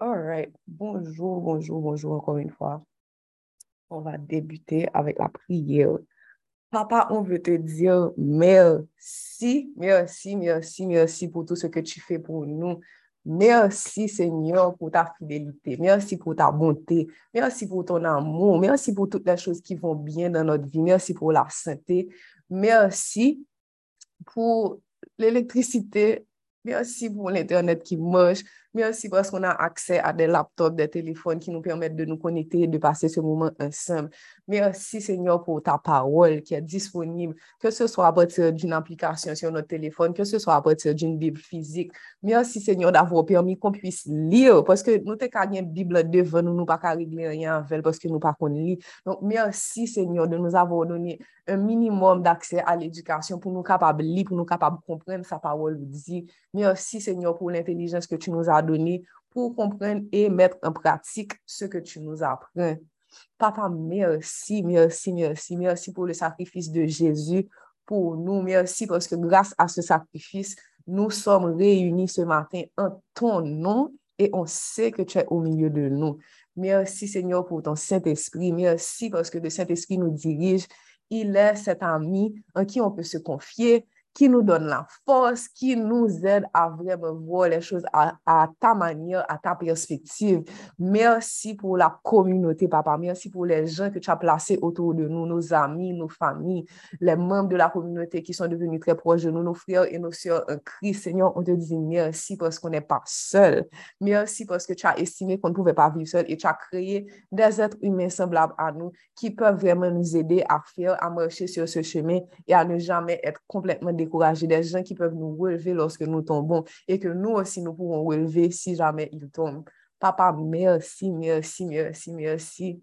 All right. Bonjour, bonjour, bonjour encore une fois. On va débuter avec la prière. Papa, on veut te dire merci, merci, merci, merci pour tout ce que tu fais pour nous. Merci Seigneur pour ta fidélité. Merci pour ta bonté. Merci pour ton amour. Merci pour toutes les choses qui vont bien dans notre vie. Merci pour la santé. Merci pour l'électricité. Merci pour l'Internet qui marche. Merci parce qu'on a accès à des laptops, des téléphones qui nous permettent de nous connecter et de passer ce moment ensemble. Merci Seigneur pour ta parole qui est disponible, que ce soit à partir d'une application sur notre téléphone, que ce soit à partir d'une Bible physique. Merci Seigneur d'avoir permis qu'on puisse lire parce que nous n'avons une Bible devant nous, nous pas qu'à régler rien avec parce que nous pas qu'on lit. Donc merci Seigneur de nous avoir donné un minimum d'accès à l'éducation pour nous capables de lire, pour nous capables de comprendre sa parole. Merci Seigneur pour l'intelligence que tu nous as donnée pour comprendre et mettre en pratique ce que tu nous apprends. Papa, merci, merci, merci, merci pour le sacrifice de Jésus pour nous. Merci parce que grâce à ce sacrifice, nous sommes réunis ce matin en ton nom et on sait que tu es au milieu de nous. Merci Seigneur pour ton Saint-Esprit. Merci parce que le Saint-Esprit nous dirige. Il est cet ami en qui on peut se confier qui nous donne la force, qui nous aide à vraiment voir les choses à, ta manière, à ta perspective. Merci pour la communauté, papa. Merci pour les gens que tu as placés autour de nous, nos amis, nos familles, les membres de la communauté qui sont devenus très proches de nous, nos frères et nos sœurs en Christ. Seigneur, on te dit merci parce qu'on n'est pas seul. Merci parce que tu as estimé qu'on ne pouvait pas vivre seul et tu as créé des êtres humains semblables à nous qui peuvent vraiment nous aider à faire, à marcher sur ce chemin et à ne jamais être complètement découragés décourager des gens qui peuvent nous relever lorsque nous tombons et que nous aussi nous pouvons relever si jamais ils tombent. Papa, merci, merci, merci, merci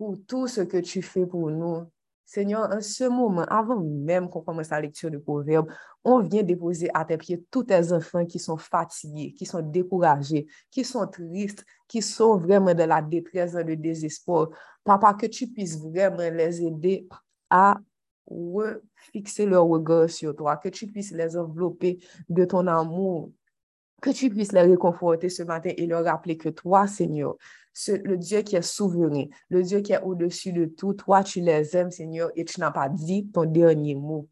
pour tout ce que tu fais pour nous. Seigneur, en ce moment, avant même qu'on commence la lecture du proverbe, on vient déposer à tes pieds tous tes enfants qui sont fatigués, qui sont découragés, qui sont tristes, qui sont vraiment dans la détresse, dans le désespoir. Papa, que tu puisses vraiment les aider à fixer leur regard sur toi, que tu puisses les envelopper de ton amour, que tu puisses les réconforter ce matin et leur rappeler que toi, Seigneur, le Dieu qui est souverain, le Dieu qui est au-dessus de tout, toi, tu les aimes, Seigneur, et tu n'as pas dit ton dernier mot.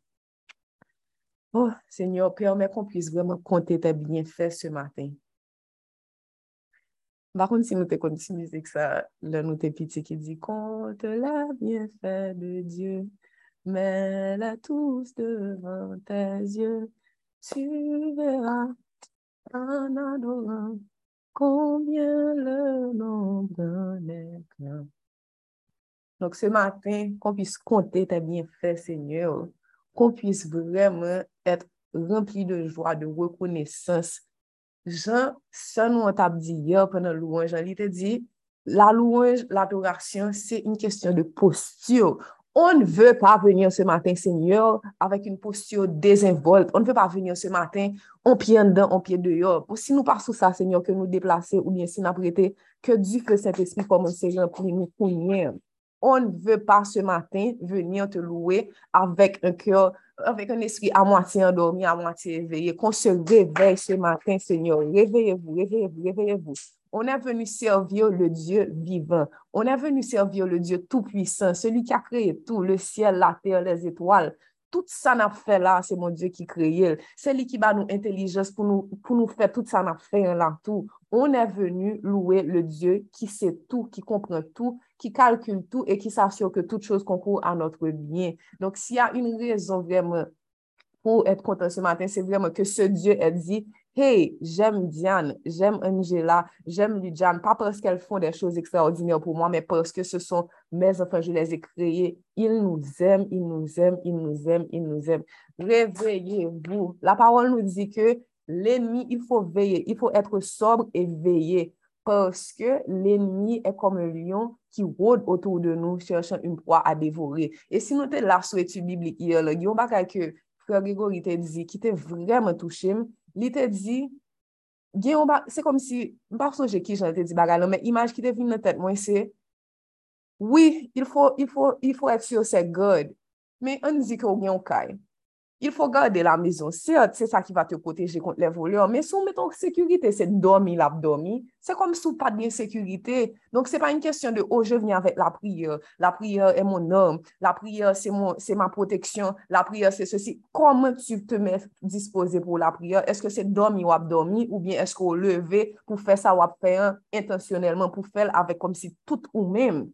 Oh, Seigneur, permets qu'on puisse vraiment compter tes bienfaits ce matin. Par contre, si nous te continuons que ça, là, nous t'es petit qui dit, compte la bienfait de Dieu mets-la tous devant tes yeux, tu verras en adorant combien le nombre n'est plein. Donc ce matin, qu'on puisse compter tes bienfaits, Seigneur, qu'on puisse vraiment être rempli de joie, de reconnaissance. Jean, ça nous a dit hier pendant louange, il t'a dit, la louange, l'adoration, c'est une question de posture. On ne veut pas venir ce matin, Seigneur, avec une posture désinvolte. On ne veut pas venir ce matin en pied en dedans, en pied dehors. Si nous passons ça, Seigneur, que nous déplacer ou bien si nous prêter, que Dieu, que Saint-Esprit commence à nous pour On ne veut pas ce matin venir te louer avec un cœur, avec un esprit à moitié endormi, à moitié éveillé. Qu'on se réveille ce matin, Seigneur. Réveillez-vous, réveillez-vous, réveillez-vous. On est venu servir le Dieu vivant. On est venu servir le Dieu tout-puissant, celui qui a créé tout, le ciel, la terre, les étoiles. Tout ça n'a fait là, c'est mon Dieu qui crée. C'est lui qui va nous intelligence pour nous, pour nous faire tout ça n'a fait là tout. On est venu louer le Dieu qui sait tout, qui comprend tout, qui calcule tout et qui s'assure que toute chose concourt à notre bien. Donc, s'il y a une raison vraiment pour être content ce matin, c'est vraiment que ce Dieu a dit, Hey, j'aime Diane, j'aime Angela, j'aime Lydiane, pas parce qu'elles font des choses extraordinaires pour moi, mais parce que ce sont mes enfants, je les ai créés. Ils nous aiment, ils nous aiment, ils nous aiment, ils nous aiment. Réveillez-vous. La parole nous dit que l'ennemi, il faut veiller, il faut être sobre et veiller parce que l'ennemi est comme un lion qui rôde autour de nous cherchant une proie à dévorer. Et si nous sommes là sur l'étude biblique hier, il y a un que Frère Grégory t'a dit qui t'a vraiment touché, li te di, gen yon ba, se kom si, mpa souje ki jan te di bagay nan, men imaj ki te vin nan tet mwen se, oui, il fò, il fò, il fò et sur se god, men an di ki ou gen yon kay. Il faut garder la maison. C'est ça qui va te protéger contre les voleurs, mais si on met en sécurité, c'est dormir, l'abdomen, c'est comme si on pas de sécurité. Donc, c'est pas une question de, oh, je viens avec la prière. La prière est mon homme. La prière, c'est mon, c'est ma protection. La prière, c'est ceci. Comment tu te mets disposé pour la prière? Est-ce que c'est dormir ou abdomen ou bien est-ce qu'on lever pour faire ça ou faire intentionnellement pour faire avec comme si tout ou même?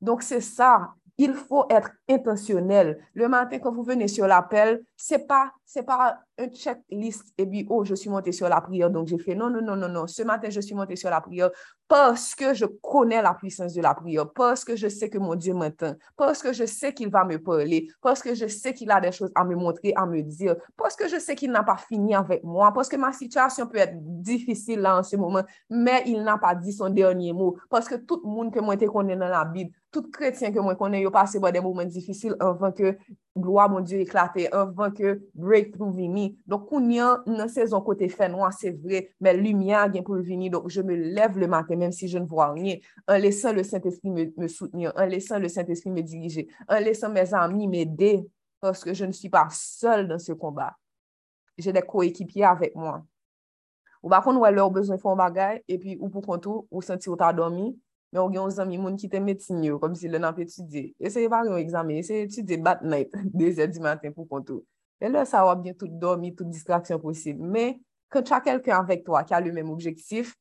Donc, c'est ça il faut être intentionnel. Le matin, quand vous venez sur l'appel, c'est pas, pas un checklist et puis, oh, je suis monté sur la prière, donc j'ai fait non, non, non, non, non. Ce matin, je suis monté sur la prière parce que je connais la puissance de la prière, parce que je sais que mon Dieu m'entend, parce que je sais qu'il va me parler, parce que je sais qu'il a des choses à me montrer, à me dire, parce que je sais qu'il n'a pas fini avec moi, parce que ma situation peut être difficile là en ce moment, mais il n'a pas dit son dernier mot, parce que tout le monde que moi, connais dans la Bible, tout chrétien que moi connais, il passé par des moments difficiles avant que gloire, mon Dieu, éclate, avant avan ke breakthrough vini. Donk koun yan nan sezon kote fè noua, se vre, men lumia gen pou vini, donk je me lev le maten, menm si je ne vwa rien, an lesan le Saint-Esprit me, me soutenir, an lesan le Saint-Esprit me dirije, an lesan mes amis me de, paske je ne suis pas seul dans ce combat. J'ai des coéquipiers avec moi. Ou bakon wè lè ou bezwen fon bagay, epi ou pou kontou, ou senti ou ta domi, men ou gen ou zami moun ki te metin yo, kom si lè nan pe etudye. Eseye par yon examen, eseye etudye bat night, 2 e di matin pou kontou. Men lè sa wap gen tout domi, tout distraksyon posib. Men, kan chan kelken avèk to a ki a lè mèm objektif,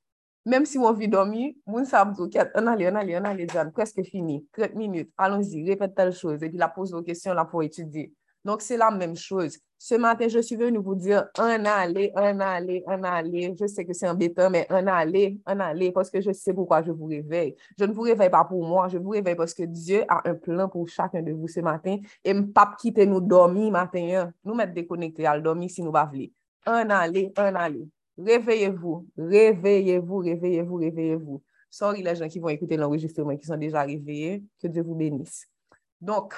mèm si wou vi domi, moun sa mtou ket, an alè, an alè, an alè, jan, preske fini, 30 minute, alonzi, repèt tel chouz, epi la pose wou kesyon la pou etudi. Donc, c'est la même chose. Ce matin, je suis venue vous dire un aller, un aller, un aller. Je sais que c'est embêtant, mais un aller, un aller, parce que je sais pourquoi je vous réveille. Je ne vous réveille pas pour moi, je vous réveille parce que Dieu a un plan pour chacun de vous ce matin et ne pas quitter nous dormir matin. Hein. Nous mettre déconnectés à dormir si nous va voulons. Un aller, un aller. Réveillez-vous, réveillez-vous, réveillez-vous, réveillez-vous. Sorry les gens qui vont écouter l'enregistrement, qui sont déjà réveillés. Que Dieu vous bénisse. Donc,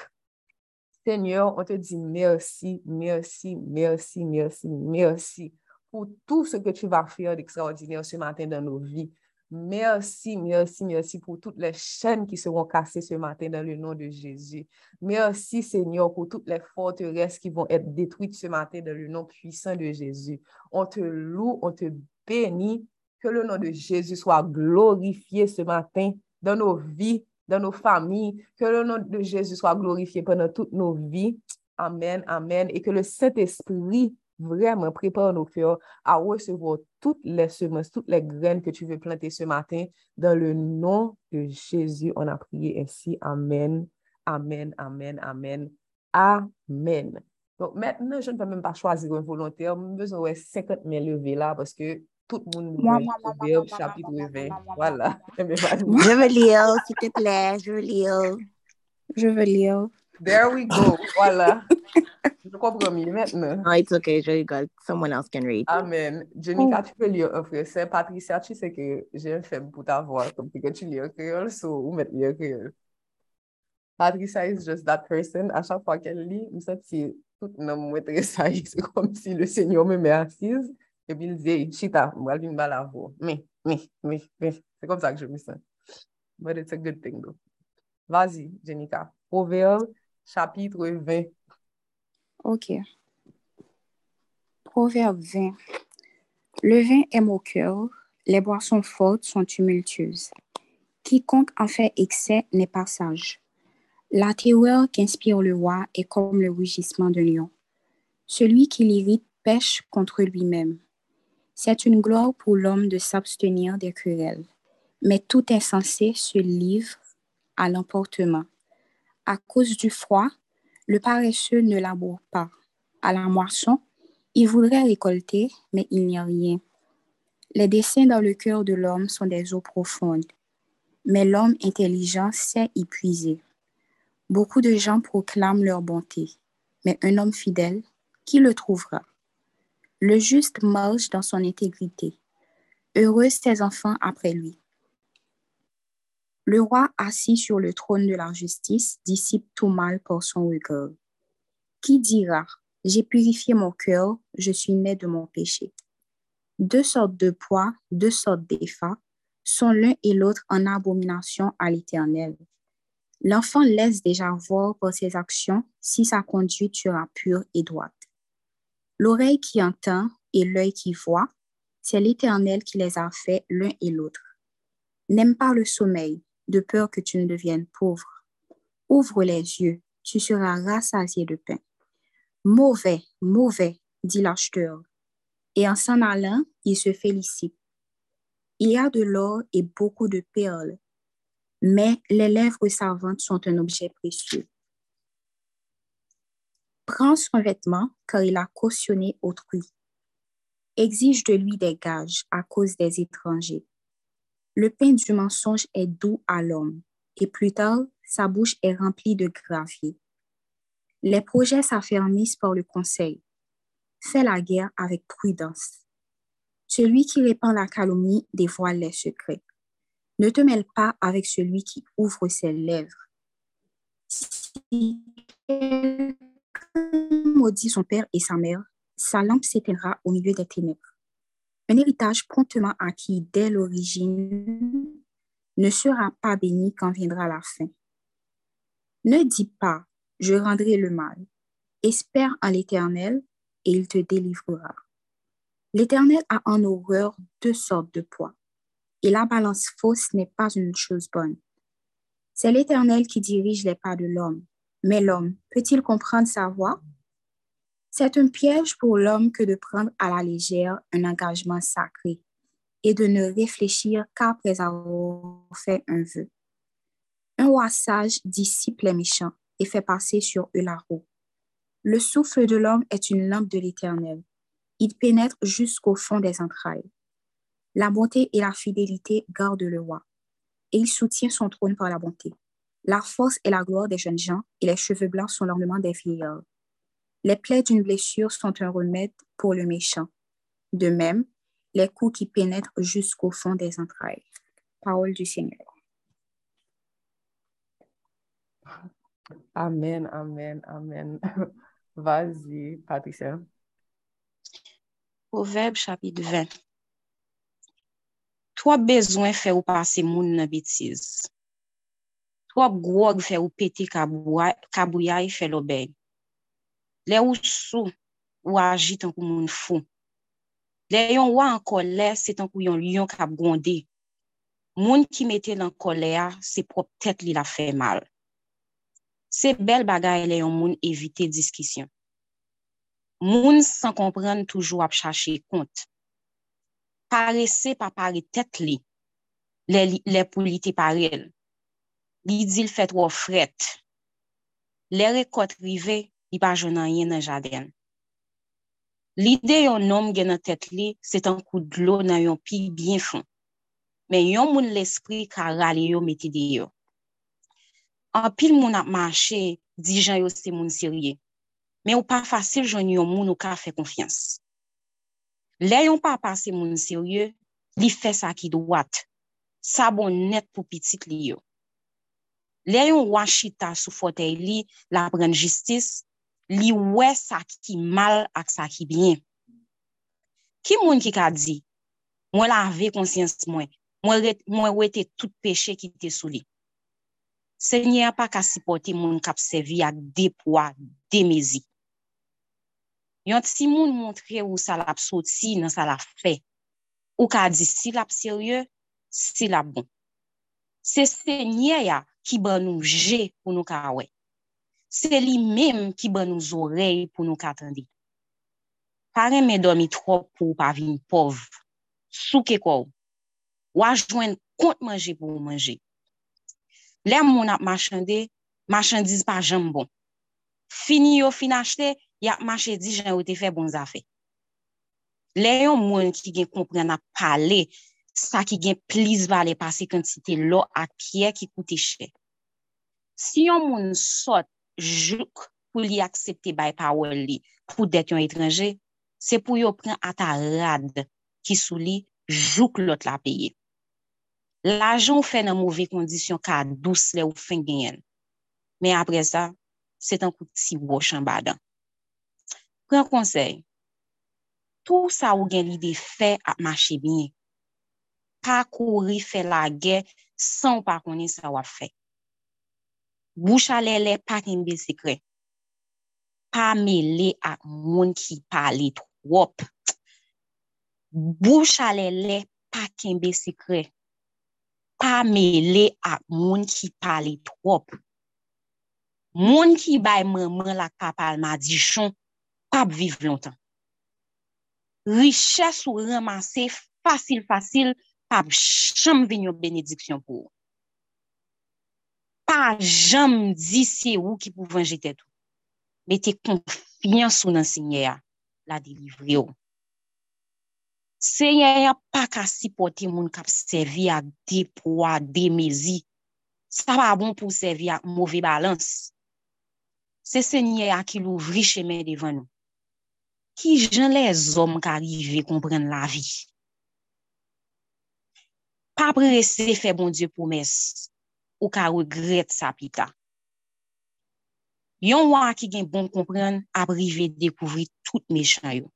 Seigneur, on te dit merci, merci, merci, merci, merci pour tout ce que tu vas faire d'extraordinaire ce matin dans nos vies. Merci, merci, merci pour toutes les chaînes qui seront cassées ce matin dans le nom de Jésus. Merci, Seigneur, pour toutes les forteresses qui vont être détruites ce matin dans le nom puissant de Jésus. On te loue, on te bénit. Que le nom de Jésus soit glorifié ce matin dans nos vies, dans nos familles, que le nom de Jésus soit glorifié pendant toutes nos vies. Amen, amen. Et que le Saint-Esprit vraiment prépare nos cœurs à recevoir toutes les semences, toutes les graines que tu veux planter ce matin. Dans le nom de Jésus, on a prié ainsi. Amen, amen, amen, amen, amen. Donc maintenant, je ne peux même pas choisir un volontaire. J'ai besoin de 50 000 levées là parce que tout le monde veut chapitre 20. Voilà. Je veux lire, s'il te plaît. Je veux lire. Je veux lire. There we go. Voilà. Je comprends mieux maintenant. Oh, it's okay. Je rigole. Someone else can read. Amen. Jenica, tu peux lire un français. Patricia, tu sais que j'ai un faible pour ta voix. Comme que tu lis un créole, so, ou mettre lire créole. Patricia is just that person. À chaque fois qu'elle lit, je me sens que tout le monde C'est comme si le Seigneur me met assise. Et puis il Chita, je vais voix. Mais, mais, mais, mais. C'est comme ça que je me sens. But it's a good thing, though. Vas-y, Jenica. Proverbe, chapitre 20. OK. Proverbe 20. Le vin est cœur, les boissons fortes sont tumultueuses. Quiconque en fait excès n'est pas sage. La terreur qu'inspire le roi est comme le rugissement d'un lion. Celui qui l'irrite pêche contre lui-même. C'est une gloire pour l'homme de s'abstenir des querelles, mais tout insensé se livre à l'emportement. À cause du froid, le paresseux ne laboure pas. À la moisson, il voudrait récolter, mais il n'y a rien. Les desseins dans le cœur de l'homme sont des eaux profondes, mais l'homme intelligent sait y puiser. Beaucoup de gens proclament leur bonté, mais un homme fidèle, qui le trouvera? Le juste marche dans son intégrité. Heureux ses enfants après lui. Le roi assis sur le trône de la justice dissipe tout mal pour son regard. Qui dira, j'ai purifié mon cœur, je suis né de mon péché. Deux sortes de poids, deux sortes d'effats sont l'un et l'autre en abomination à l'Éternel. L'enfant laisse déjà voir par ses actions si sa conduite sera pure et droite L'oreille qui entend et l'œil qui voit, c'est l'Éternel qui les a faits l'un et l'autre. N'aime pas le sommeil, de peur que tu ne deviennes pauvre. Ouvre les yeux, tu seras rassasié de pain. Mauvais, mauvais, dit l'acheteur. Et en s'en allant, il se félicite. Il y a de l'or et beaucoup de perles, mais les lèvres savantes sont un objet précieux. Prends son vêtement car il a cautionné autrui. Exige de lui des gages à cause des étrangers. Le pain du mensonge est doux à l'homme, et plus tard, sa bouche est remplie de gravier. Les projets s'affermissent par le conseil. Fais la guerre avec prudence. Celui qui répand la calomnie dévoile les secrets. Ne te mêle pas avec celui qui ouvre ses lèvres. Si maudit son père et sa mère, sa lampe s'éteindra au milieu des ténèbres. Un héritage promptement acquis dès l'origine ne sera pas béni quand viendra la fin. Ne dis pas, je rendrai le mal. Espère en l'Éternel et il te délivrera. L'Éternel a en horreur deux sortes de poids, et la balance fausse n'est pas une chose bonne. C'est l'Éternel qui dirige les pas de l'homme, mais l'homme peut-il comprendre sa voie? C'est un piège pour l'homme que de prendre à la légère un engagement sacré et de ne réfléchir qu'après avoir fait un vœu. Un roi sage dissipe les méchants et fait passer sur eux la roue. Le souffle de l'homme est une lampe de l'Éternel. Il pénètre jusqu'au fond des entrailles. La bonté et la fidélité gardent le roi, et il soutient son trône par la bonté. La force et la gloire des jeunes gens, et les cheveux blancs sont l'ornement des vieillards. Les plaies d'une blessure sont un remède pour le méchant. De même, les coups qui pénètrent jusqu'au fond des entrailles. Parole du Seigneur. Amen, amen, amen. Vas-y, Patricia. Proverbe chapitre 20. Toi besoin fait ou passer moun nan bêtise. Trop grog fè ou pète kabouyay fè lobey. Le ou sou, ou aji tankou moun fou. Le yon wwa an kolè, se tankou yon lion kap gonde. Moun ki mette lan kolè a, se prop tèt li la fè mal. Se bel bagay le yon moun evite diskisyon. Moun san kompren toujou ap chache kont. Pare se pa pare tèt li, le, le pou li te parel. li di l fèt wò fret. Le rekot rive, li pa jounan yen nan jaden. Lide yon nom gen nan tet li, se tan kou dlo nan yon pi bien fon. Men yon moun l'espri ka rale yo meti de yo. An pil moun ap mache, di jan yo se moun sirye. Men ou pa fasil joun yon moun ou ka fe konfians. Le yon pa pase moun sirye, li fe sa ki do wat. Sa bon net pou pitit li yo. Le yon wachita sou fotey li, la pren jistis, li wè sa ki mal ak sa ki byen. Ki moun ki ka di, mwen la ave konsyans mwen, mwen wete tout peche ki te sou li. Se nye a pa ka sipote moun kap sevi ak depwa, demezi. Yon ti moun montre ou sa la psoti nan sa la fe. Ou ka di si la pserye, si la bon. Se se nye ya, ki ban nou je pou nou ka wè. Se li menm ki ban nou zorey pou nou ka tendi. Pare mè domi trop pou pa vin pov, souke kou, wajwen kont manje pou manje. Lè moun ap machande, machandiz pa jem bon. Fini yo fin achete, ya mache di jen ou te fe bon zafè. Le yon moun ki gen kompren ap pale, sa ki gen plis vale pase kantite lo ak piye ki koute che. Si yon moun sot jouk pou li aksepte bay pawol li pou det yon etranje, se pou yo pren ata rad ki sou li jouk lot la peye. La joun fè nan mouve kondisyon ka dous le ou fin genyen. Men apre sa, se tan kouti wosh an badan. Pren konsey, tou sa ou gen li de fè ap mache binye. pa kouri fe la gen san pa konen sa wap fe. Boucha lele pa kenbe sekre. Pa mele ak moun ki pale trop. Bouch alele pa kenbe sekre. Pa mele ak moun ki pale trop. Moun ki bay mèmè la kapal ma di chon, pap viv lontan. Riches ou ramase fasil-fasil pa jam vin yon benediksyon pou ou. Pa jam di se ou ki pou vange te tou. Mete konfians ou nan sinye ya, la delivre ou. Sinye ya pa ka sipote moun kap servi a depwa, demezi. Sa pa bon pou servi a mouve balans. Se sinye ya ki louvri cheme devan nou. Ki jen le zom ka rive kompren la vi. pa prese fe bon Diyo promes, ou ka regret sa pita. Yon wak ki gen bon kompren, ap rive dekouvri tout mechan yo.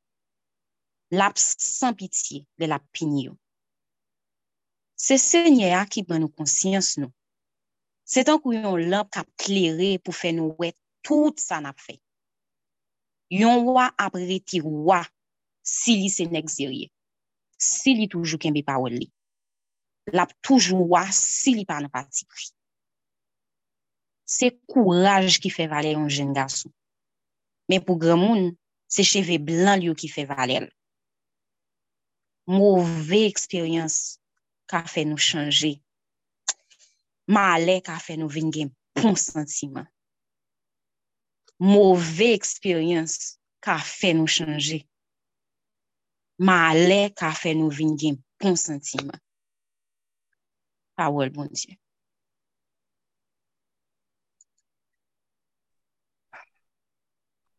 Lap san pitiye de la pini yo. Se se nye a ki ban nou konsyans nou. Se tan kou yon lamp kap kleri pou fe nou wet tout sa nap fe. Yon wwa ap reti wwa si li se nek zirye. Si li toujou kenbe pa wali. lap toujou wa si li pa nan pati pri. Se kouraj ki fe vale yon jen gason. Men pou gremoun, se cheve blan li yo ki fe vale el. Mouve eksperyans ka fe nou chanje. Ma ale ka fe nou vin gen pon sentiman. Mouve eksperyans ka fe nou chanje. Ma ale ka fe nou vin gen pon sentiman. Pa wèl bon diye.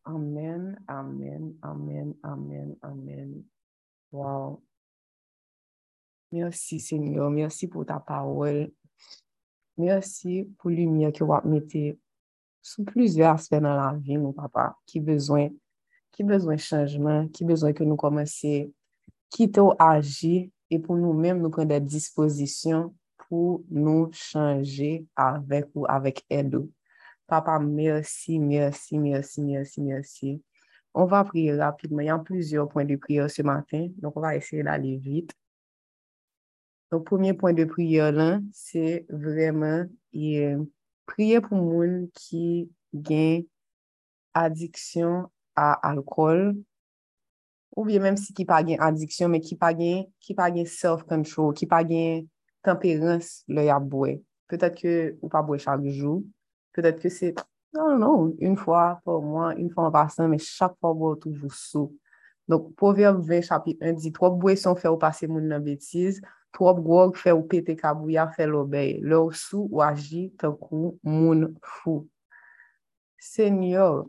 Amen, amen, amen, amen, amen. Wow. Mersi, Senyor. Mersi pou ta pawel. Mersi pou lumiye ki wap mette sou plizye aspe nan la vi, nou papa, ki bezwen, ki bezwen chanjman, ki bezwen ke nou komanse kite ou aji, e pou nou menm nou pren de disposisyon pou nou chanje avek ou avek edou. Papa, mersi, mersi, mersi, mersi, mersi. On va priye rapidman. Yan plizye point de priye se matin. Donk on va esye d'alle vite. Donk pounye point de priye lan, se vremen priye pou moun ki gen adiksyon a alkol. Ou bien menm si ki pa gen adiksyon, men ki pa gen self-control, ki pa gen temperance le ya bwe. Petat ke ou pa bwe chak jou. Peut-être que c'est, non, non, une fois par mois, une fois en passant, mais chaque fois, boire toujours sous. Donc, Proverbe 20, chapitre 1, dit, trop boisson fait ou passer moun bêtise, trop grog fait ou pété kabouya fait l'obéi. Leur sous ou agit tan kou moun fou. Seigneur,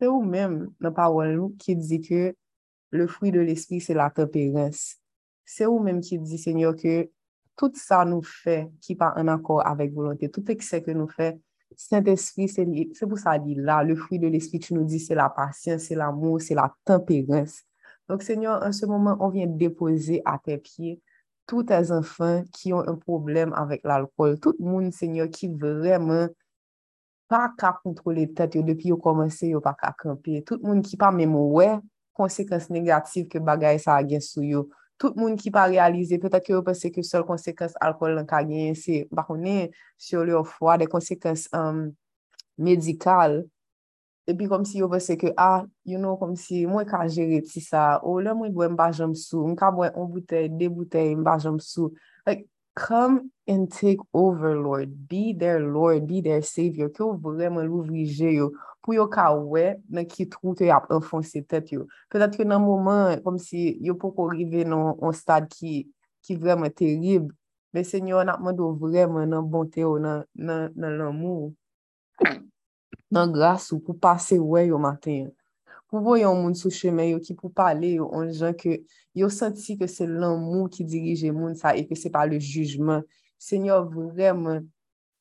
c'est ou même nan parole qui dit que le fruit de l'esprit c'est la tempérance. se ou menm ki di, Senyor, ke tout sa nou fe ki pa an akor avek volante, tout ekse ke nou fe, Saint-Esprit, se pou sa li la, le fruit de l'esprit, tu nou di, se la patience, se l'amour, se la tempérance. Donc, Seigneur, en ce moment, on vient déposer à tes pieds tous tes enfants qui ont un problème avec l'alcool. Tout le monde, Seigneur, qui vraiment pas qu'à contrôler tête, depuis qu'ils ont commencé, ils n'ont pas qu'à camper. Tout le monde qui pas même ouais, conséquences négatives que bagaille ça a gain sur eux. tout moun ki pa realize, petè ki yo pense ke sol konsekans alkol lan ka gen, se bakounen, syo li yo fwa, de konsekans um, medikal, epi kom si yo pense ke, ah, you know, kom si mwen ka jere ti sa, ou lè mwen bwen mba jom sou, mwen ka bwen on bouteille, de bouteille, mba jom sou, like, come and take over, Lord, be their Lord, be their Savior, ki yo vremen louvri je yo, pou yo ka wè nan ki trou te ap enfonse tet yo. Petat ke nan mouman, kom si yo pou ko rive nan on stad ki, ki vreman terib, men se nyo an apman do vremen nan bonte yo nan l'amou, nan, nan, nan gras ou pou pase wè yo maten. Pou voyon moun sou chemen yo ki pou pale yo an jan ke yo senti ke se l'amou ki dirije moun sa e ke se pa le jujman. Se nyo vreman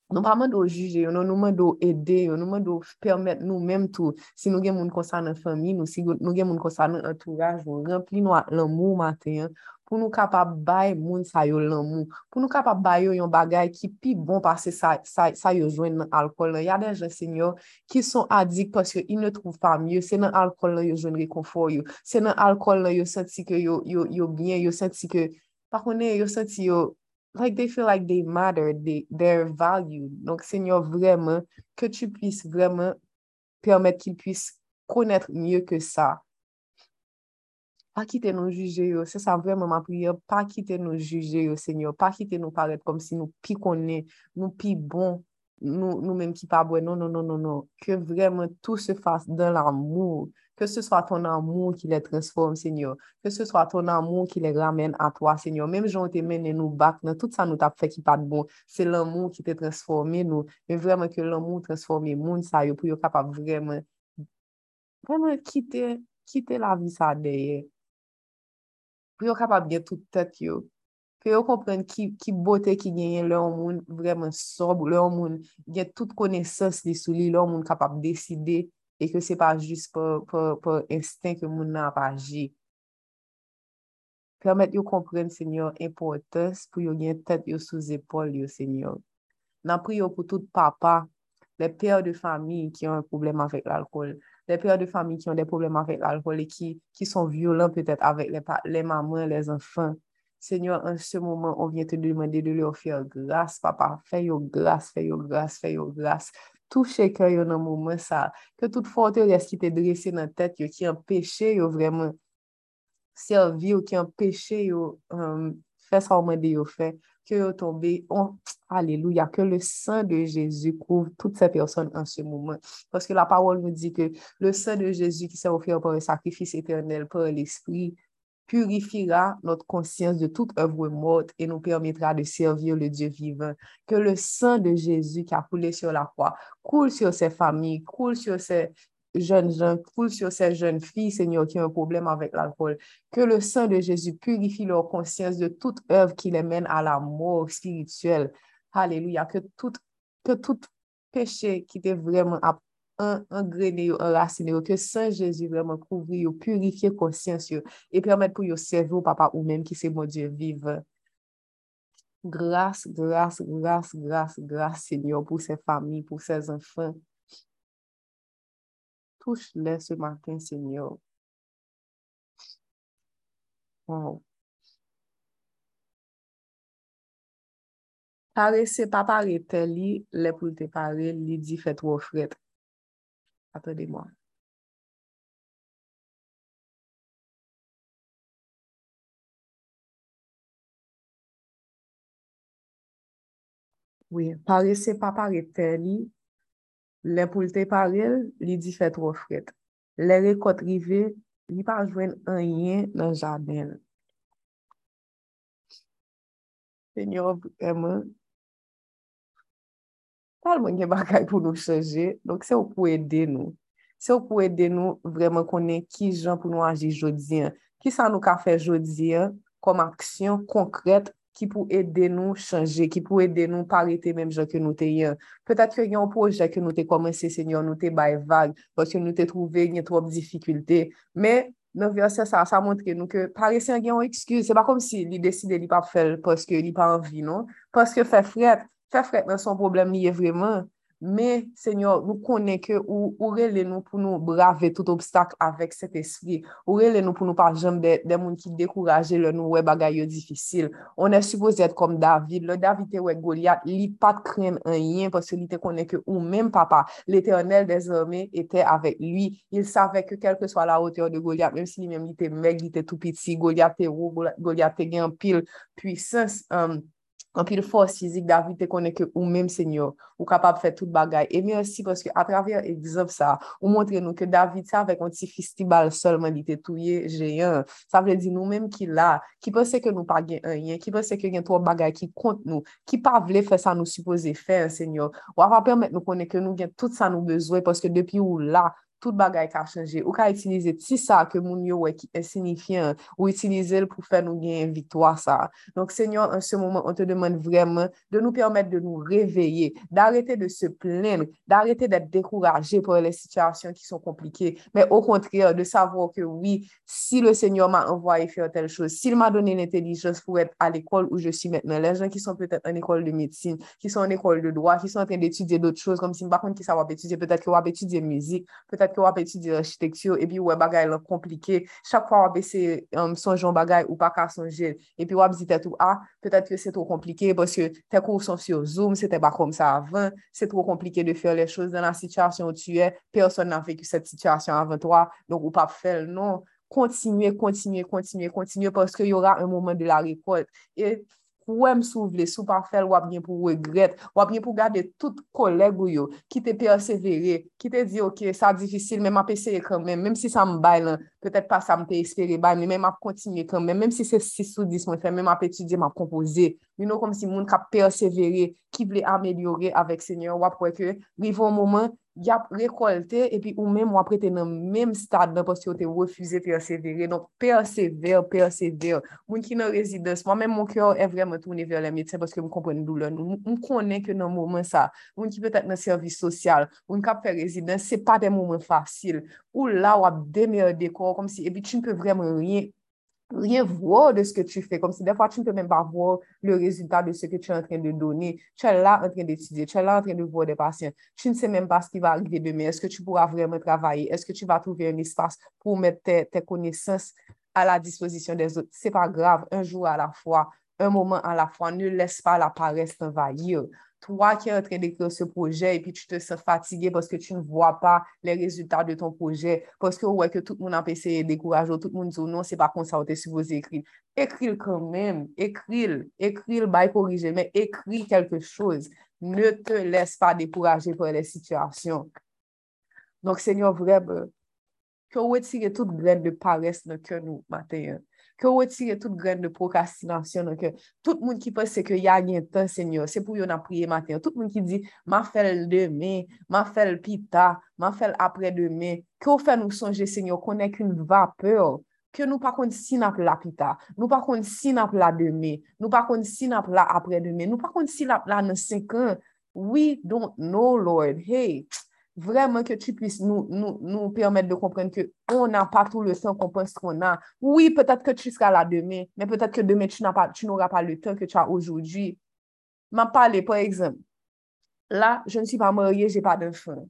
Nou pa mwen do juje, nou nou mwen do ede, yo, nou mwen do permette nou menm tou. Si nou gen moun konsan nan fami, nou si nou gen moun konsan nan entourage nou rempli nou lan mou maten, pou nou kapap bay moun sa yo lan moun, Pou nou kapap bay yo yon bagay ki pi bon pase sa, sa, sa yo jwen nan alkol nan. Ya den jen senyo ki son adik paske yon ne trouv pa mye, se nan alkol nan yo jwen rekonfor yo. Se nan alkol nan yo senti ke yo, yo, yo bien, yo senti ke... pa konen, yo senti yo... like they feel like they matter, they, they're valued. Donc, Seigneur, vraiment, que tu puisses vraiment permettre qu'ils puissent connaître mieux que ça. Pas quitter nos juger, c'est ça vraiment ma prière. Pas quitter nos juger, Seigneur. Pas quitter nous paraître comme si nous pi connaît, nous pi bon, nous, nous-mêmes qui pas bon. Non, non, non, non, non. Que vraiment tout se fasse dans l'amour. Que ce soit ton amour qui les transforme, Seigneur. Que ce soit ton amour qui les ramène à toi, Seigneur. Même gens te mène nous bac, tout ça nous t'a fait qui pas de bon. C'est l'amour qui t'a transformé nous. Mais vraiment que l'amour transforme monde ça, yo, pour yo capable vraiment, vraiment quitter, quitter la vie ça derrière. Pour yo capable de toute tête yo. Pe yo kompren ki, ki bote ki genyen lè ou moun vremen sob, lè ou moun gen tout konesans li sou li, lè ou moun kapap deside e ke se pa jist pou instin ke moun nan pa ji. Permet yo kompren, Senyor, impotens pou yo gen tet yo sou zepol yo, Senyor. Nan pri yo pou tout papa, le per de fami ki yon problem avèk l'alkol, le per de fami ki yon de problem avèk l'alkol e ki, ki son violent peut-être avèk le, le maman, les enfants. Senyor, an se mouman, on vyen te demande de lè ou fè yo grâs, papa, fè yo grâs, fè yo grâs, fè yo grâs, fè yo grâs. Touche cœur dans moment ça. Que toute forteresse qui t'est dressée dans la tête, qui empêche vraiment servir, qui empêche um, faire ça au moins de faire que tomber. Oh, alléluia, que le sang de Jésus couvre toutes ces personnes en ce moment. Parce que la parole nous dit que le sang de Jésus qui s'est offert pour un sacrifice éternel par l'Esprit purifiera notre conscience de toute œuvre morte et nous permettra de servir le Dieu vivant. Que le sang de Jésus qui a coulé sur la croix coule sur ces familles, coule sur ces, jeunes gens, coule sur ces jeunes filles, Seigneur, qui ont un problème avec l'alcool. Que le sang de Jésus purifie leur conscience de toute œuvre qui les mène à la mort spirituelle. Alléluia. Que tout, que tout péché qui était vraiment angrene yo, anrasine yo, ke San Jezu vreman kouvri yo, purifiye konsyans yo, e permet pou yo serve ou papa ou menm ki se moun Diyo vive. Grâce, grâce, grâce, grâce, grâce, Seigneur, pou se fami, pou se zanfan. Touche-le se matin, Seigneur. Wow. Pare se pa pare te li, le pou te pare, li di fet wou fret. Attendez-moi. Oui, pare se pa pare te li, le pou lte parel, li di fè tro fred. Le rekot rive, li pa jwen an yen nan jaden. Senyor, vremen, tal mwen gen bagay pou nou chanje. Donk se ou pou ede nou. Se ou pou ede nou vreman konen ki jan pou nou aji jodien. Ki sa nou ka fe jodien kom aksyon konkret ki pou ede nou chanje, ki pou ede nou parete menm jan ke nou te yon. Petat ke yon proje ke nou te komanse senyon, nou te bay vague, poske nou te trouve yon trop difikulte. Men, nou verse sa, sa montre nou ke parese yon gen yon ekskuse. Se pa kom si li deside li pa fel poske li pa anvi, non? Poske fe fret, Fè fret nan son problem liye vreman. Me, Senyor, nou konen ke ou, ou rele nou pou nou brave tout obstak avèk set espri. Ou rele nou pou nou par jem de, de moun ki dekouraje le nou we bagay yo difisil. On e suppose et kom David. Le David te we Goliath, li pat kren an yin pwese li te konen ke ou men papa. L'Eternel des armées etè avèk lui. Il savè ke kelke swa la oteur de Goliath, mèm si li mèm li te meg, li te tout piti, Goliath te rou, Goliath te gen pil puissance. Um, anpil fos fizik David te ke ou menm senyor, ou kapap fè tout bagay. E mi ansi, poske atraver egzop sa, ou montre nou ke David sa vek an ti fistibal solman li te touye jeyan. Sa vle di nou menm ki la, ki pose ke nou pa gen an yen, ki pose ke gen tou bagay ki kont nou, ki pa vle fè sa nou suppose fè, senyor. Ou ava permèt nou konen ke nou gen tout sa nou bezwe, poske depi ou la, tout bagay ka chanje. Ou ka itilize ti sa ke moun yo wè ki insignifien ou itilize l pou fè nou gen vitwa sa. Donk, Seigneur, an se mouman, an te deman vremen de nou permèt de nou reveye, d'arete de se plen, d'arete de dekouraje pou les situasyon ki son komplike. Men, au kontre, de savo ke oui, si le Seigneur m'a envoye fè tel chose, si il m'a donne l'intelligence pou ete a l'ekol ou je si mètnen, les gens ki son peut-être an ekol de médecine, ki son an ekol de droit, ki son an train d'étudier d'autres choses, kom si m'bakon ki sa wap étudier, peut-être ki wap étudier musique, peut-être fèt ki wap etudi architektyo, epi wè bagay lan komplike, chak fwa wap ese um, euh, sonjon bagay ou pa ka sonjil, epi wap zi tèt ou a, ah, pètèt ke se tro komplike, pòske te kou son sur Zoom, se te pa kom sa avan, se tro komplike de fèr le chòs dan la sityasyon ou tu e, person nan fèk set sityasyon avan to a, donk ou pa fèl non, kontinye, kontinye, kontinye, kontinye, pòske y ora un moumen de la rekote, e wè m souvle, sou pa fèl wap gen pou regret, wap gen pou gade tout koleg ou yo, ki te persevere, ki te di ok, sa difisil, men m ap eseye kanmen, menm si sa m bay lan, petèt pa sa m te espere bay, men m ap kontinye kanmen, menm si se 6 ou 10 mwen fè, men ap etudye, m ap kompoze, you know, kom si moun ka persevere, ki vle amelyore avèk senyor, wap wè ke, rivon mouman, ap rekolte, epi ou mèm wapre te nan mèm stad nan pos yo te refuze persevere. Donk persevere, persevere. Moun ki nan rezidans, mwen mèm moun kyo e vremen toune ver la medsen poske mwen kompren doulon. Mwen konen ke nan moumen sa. Moun ki petat nan servis sosyal. Moun kap fe rezidans, se pa de moumen fasil. Ou la wap demerde dekor, kom si epi tu npe vremen rien rien voir de ce que tu fais. Comme si des fois, tu ne peux même pas voir le résultat de ce que tu es en train de donner. Tu es là en train d'étudier, tu es là en train de voir des patients. Tu ne sais même pas ce qui va arriver demain. Est-ce que tu pourras vraiment travailler? Est-ce que tu vas trouver un espace pour mettre tes, connaissances à la disposition des autres? C'est pas grave, un jour à la fois, un moment à la fois. Ne laisse pas la paresse t'envahir. toi qui es en train d'écrire ce projet et puis tu te sens fatigué parce que tu ne vois pas les résultats de ton projet, parce que ouais, que tout le monde a passé découragé, tout le monde dit non, c'est pas comme ça, on supposé écrire. Écris quand même, écris, écris le corriger, mais écris quelque chose. Ne te laisse pas décourager par les situations. Donc, Seigneur, vraiment, que vous retirez toute graine de paresse dans le cœur nous, matin. ke ou etire tout gren de prokastinasyon, ke tout moun ki pense ke ya gen tan, senyor, se pou yo nan priye maten, tout moun ki di, ma fel demen, ma fel pita, ma fel apre demen, ke ou fe nou sonje, senyor, konen koun vapeur, ke nou pa kon sin ap la pita, nou pa kon sin ap la demen, nou pa kon sin ap la apre demen, nou pa kon sin ap la nan sekan, we don't know, Lord, hey, tch, vraiment que tu puisses nous, nous, nous permettre de comprendre qu'on n'a pas tout le temps qu'on pense qu'on a. Oui, peut-être que tu seras là demain, mais peut-être que demain, tu n'auras pas, pas le temps que tu as aujourd'hui. M'en parler, par exemple. Là, je ne suis pas mariée, je n'ai pas d'enfant.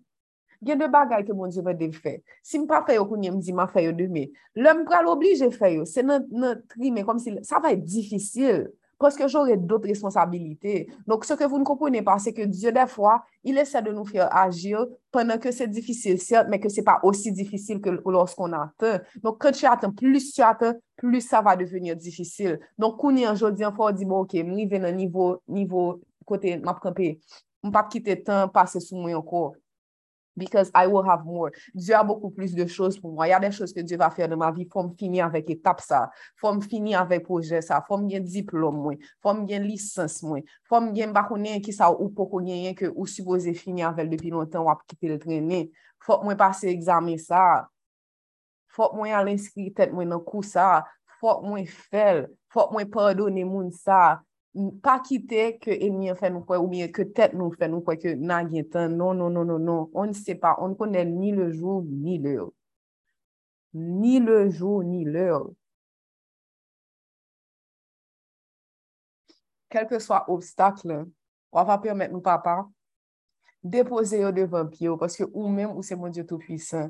Gen de bagay ke moun jeve dev fè. Si m pa fè yo kounye m di ma fè yo demè. Lè m pral oblige fè yo. Se nan, nan trime kom si... Sa va e difisil. parce que j'aurai d'autres responsabilités. Donc, ce que vous ne comprenez pas, c'est que Dieu, des fois, il essaie de nous faire agir pendant que c'est difficile, certes, mais que ce n'est pas aussi difficile que lorsqu'on attend. Donc, quand tu attends, plus tu attends, plus ça va devenir difficile. Donc, quand on est aujourd'hui encore, on dit, bon, OK, je vais dans niveau, niveau côté, je ne vais pas quitter le temps, passer sous moi encore. because I will have more. Dieu a beaucoup plus de choses pour moi. Il y a des choses que Dieu va faire dans ma vie. Faut me finir avec étape ça. Faut me finir avec projet ça. Faut me gagner diplôme moi. Faut me gagner licence moi. Faut me gagner bakounien qui ça ou poko gagner que ou supposé finir avec depuis longtemps ou quitter le traîner. Faut moi passer examen ça. Faut moi aller inscrire tête moi dans cours ça. Faut moi faire. Faut moi pardonner moun ça. pa kite ke emye fè nou kwe, ou miye ke tèt nou fè nou kwe, ke nan gen tan, non, non, non, non, non, on se pa, on konen ni le jou, ni le ou. Ni le jou, ni le ou. Kelke swa obstakle, wap apè mèt nou papa, depose yo devan piyo, paske ou mèm ou se moun diyo tout pwisan,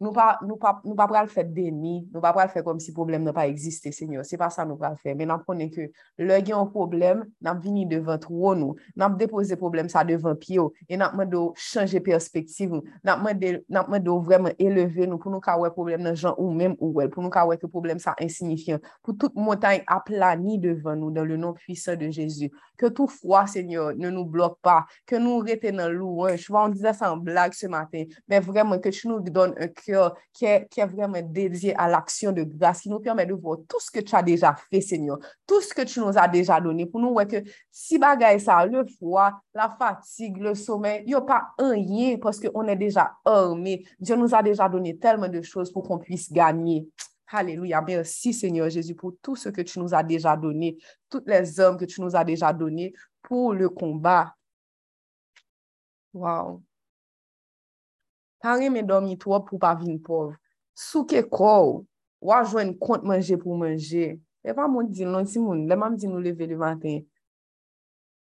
nou pa, nou pa, nou pa pral fè deni, nou pa pral fè kom si problem nan pa egziste, senyor, se pa sa nou pral fè, men nan konen ke lè gen yon problem, nan vini devan tro nou, nan depose problem sa devan pyo, e nan mwen do chanje perspektiv nou, nan mwen do, vremen eleve nou pou nou ka wè problem nan jan ou mèm ou wèl, pou nou ka wè ke problem sa insignifiant, pou tout montagne aplani devan nou, dan le nom pwisan de Jezu, ke tou fwa, senyor, ne nou blok pa, ke nou rete nan louan, chwa, on dize sa an blag se maten, men vremen ke chou nou don un kre qui est, vraiment dédié à l'action de grâce, qui nous permet de voir tout ce que tu as déjà fait, Seigneur, tout ce que tu nous as déjà donné pour nous, ouais, que si bagaille ça, le froid, la fatigue, le sommeil, il n'y a pas un rien parce qu'on est déjà armé. Dieu nous a déjà donné tellement de choses pour qu'on puisse gagner. Alléluia. Merci Seigneur Jésus pour tout ce que tu nous as déjà donné, toutes les hommes que tu nous as déjà donné pour le combat. Wow. Pari men domi twa pou pa vin pov. Souke kou, wajwen kont manje pou manje. E pa moun di non si moun, leman di nou leve le matin.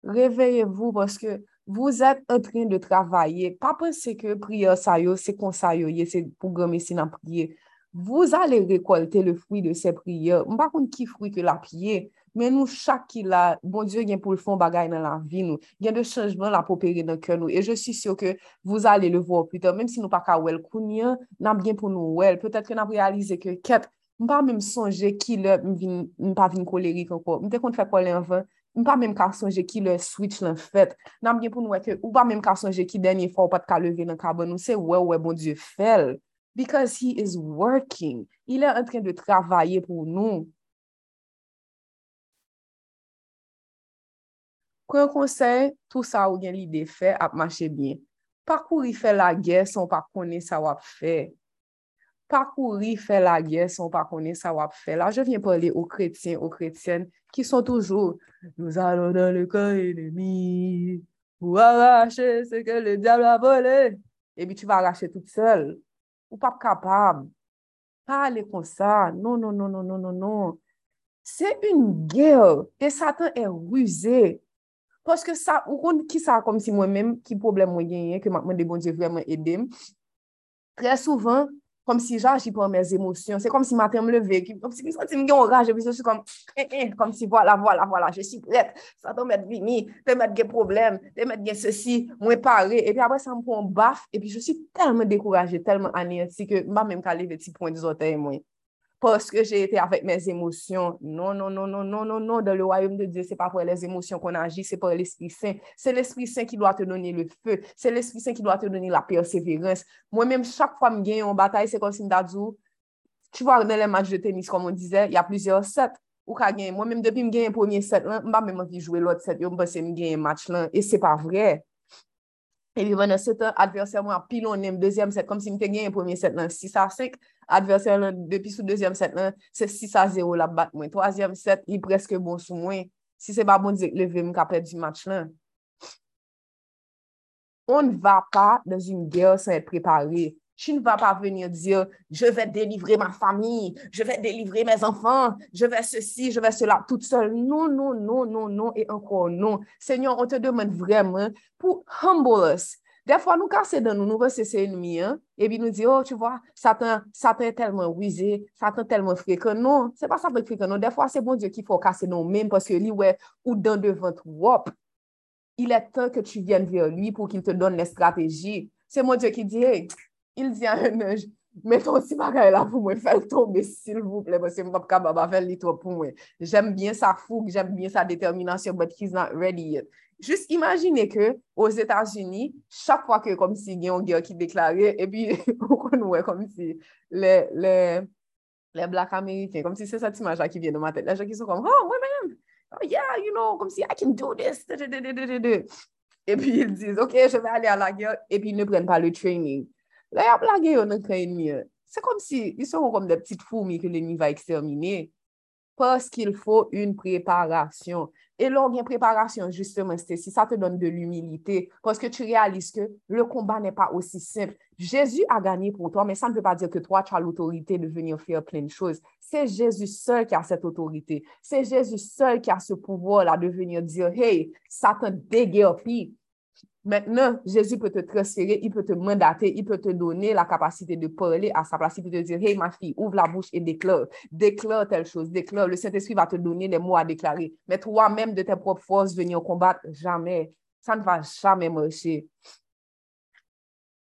Reveyevou paske vous et en train de travaye. Pa pense ke sa yo, se konsa yo, ye, se pou gome si nan priye. Vous ale rekolte le fwi de se priye. Mpa kon ki fwi ke la priye. Men nou chak ki la, bon Diyo gen pou l'fon bagay nan la vi nou, gen de chanjman la pou peri nan kè nou, e je si syo ke vous ale le vò pwite, menm si nou pa ka wèl kounyen, nan gen pou nou wèl, petèt ke nan realize ke ket, mpa menm sonje ki lè mpa vin kolerik anko, mte kont fè kolè anvan, mpa menm ka sonje ki lè switch lan fèt, nan gen pou nou wèl ke, ou pa menm ka sonje ki denye fò pat ka leve nan kabon nou, se wè wè bon Diyo fèl, because he is working, il ilè an tren de travaye pou nou, Kwen konsey, tout sa ou gen li de fe ap mache bien. Pakou ri fe la gye son pa kone sa wap fe. Pakou ri fe la gye son pa kone sa wap fe. La, je vyen pale ou kretien, ou kretien ki son toujou, nou alon dan le kon enemi, ou arache se ke le diable a vole. Ebi, tu va arache tout sel. Ou pap kapab. Pale kon sa. Non, non, non, non, non, non, non. Se un gye, e satan e ruse, Poske sa, ou kon ki sa kom si mwen men, ki problem mwen genye, ke mwen de bon diye vremen edem, tre souvan, kom si jaji pou an mes emosyon, se kom si maten m leve, kom si mi senti m gen oraj, epi se sou kom, eh, eh, kom si voilà, voilà, voilà, je si pret, sa ton met vini, te met gen problem, te met gen se si, mwen pare, epi apre sa m pou an baf, epi je si telman dekouraje, telman anersi, ke mba menm ka leve ti pon di zote mwen. Parce que j'ai été avec mes émotions. Non, non, non, non, non, non, non. Dans le royaume de Dieu, c'est pas pour les émotions qu'on agit, c'est pour l'Esprit Saint. C'est l'Esprit Saint qui doit te donner le feu. C'est l'Esprit Saint qui doit te donner la persévérance. Moi-même, chaque fois que je gagne en bataille, c'est comme si je tu vois, dans les matchs de tennis, comme on disait, il y a plusieurs sets. Moi-même, depuis que je gagne un premier set, ne pas même envie de jouer l'autre set. Je pense que je gagne un match là. Et c'est pas vrai. Et puis, pendant ce temps, adversaire, moi, pilonné, deuxième set, comme si je gagne un premier set là, 6 à 5. adversè nan depi sou dezyem set nan, se 6 a 0 la bat mwen. Troasyem set, li preske bon sou mwen. Si se ba bon dik leve mwen ka pet di match lan. On ne va pa dan zin gèl san et préparé. Tu ne vas pas venir dire, je vais délivrer ma famille, je vais délivrer mes enfants, je vais ceci, je vais cela, toute seule. Non, non, non, non, non, et encore non. Seigneur, on te demande vraiment pour humble us, Defwa nou kase dan nou, nou ve se se enmi an, ebi nou di, oh, tu vwa, satan, satan telman wize, satan telman frekan, non, se pa satan frekan, non, defwa se bon Diyo ki fò kase nou men, paske li wè, ou dan devant wop, il et tan ke tu vyen vye lui pou ki te don le strategi, se mon Diyo ki di, hey, il di an an anj, meton si bagay la pou mwen, fel tombe, sil vouple, paske mwen pap kababa fel li to pou mwen, jem bien sa foug, jem bien sa determinasyon, but he's not ready yet, Just imagine ke os Etats-Unis, chak fwa ke kom si gen yon gyo ki deklare, e pi, ou kon wè kom si le, le, le blak Ameriken, kom si se sa ti manja ki vye nan ma tèt, la jè ki sou kom, oh, wè men, oh yeah, you know, kom si I can do this, de, de, de, de, de. Epi il diz, ok, je vè alè a la gyo, e pi, ne pren pa le training. La yap la gyo, yon nan kren mi, se kom si, yon son kom de ptit foumi ke l'enmi va ekstermine, paske il fò yon preparasyon. Et lors préparation, justement, si ça te donne de l'humilité, parce que tu réalises que le combat n'est pas aussi simple. Jésus a gagné pour toi, mais ça ne veut pas dire que toi, tu as l'autorité de venir faire plein de choses. C'est Jésus seul qui a cette autorité. C'est Jésus seul qui a ce pouvoir-là de venir dire, hey, Satan déguerpit. Maintenant, Jésus peut te transférer, il peut te mandater, il peut te donner la capacité de parler à sa place. Il peut te dire, hey ma fille, ouvre la bouche et déclare. Déclare telle chose, déclare. Le Saint-Esprit va te donner les mots à déclarer. Mais toi-même, de tes propres forces, venir combattre, jamais. Ça ne va jamais marcher.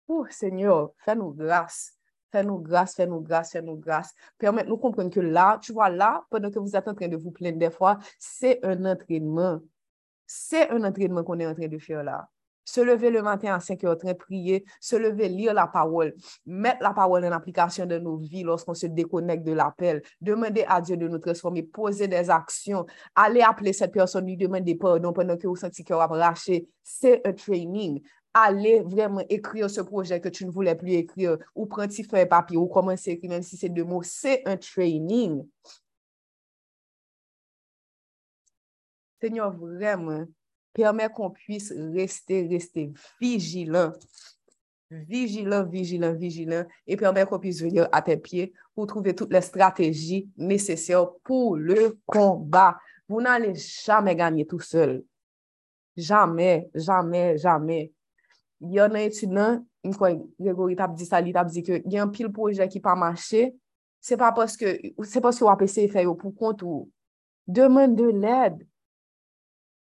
Oh Seigneur, fais-nous grâce. Fais-nous grâce, fais-nous grâce, fais-nous grâce. Permette-nous comprendre que là, tu vois, là, pendant que vous êtes en train de vous plaindre des fois, c'est un entraînement. C'est un entraînement qu'on est en train de faire là. Se lever le matin à 5 heures, train de prier, se lever, lire la parole, mettre la parole en application dans nos vies lorsqu'on se déconnecte de l'appel, demander à Dieu de nous transformer, poser des actions, aller appeler cette personne, lui demander pardon pendant que vous sentez qu'il a raché. C'est un training. Aller vraiment écrire ce projet que tu ne voulais plus écrire, ou prendre petit feuille papier, ou commencer à écrire, même si c'est deux mots, c'est un training. Seigneur, vraiment, permet qu'on puisse rester, rester vigilant. Vigilant, vigilant, vigilant. Et permet qu'on puisse venir à tes pieds pour trouver toutes les stratégies nécessaires pour le combat. Vous n'allez jamais gagner tout seul. Jamais, jamais, jamais. Yon nan etudan, mwen kon Gregory tap di sali, tap di ke gen pil proje ki pa mache, se pa poske, se poske wap ese fè yo pou kont ou. Demen de led,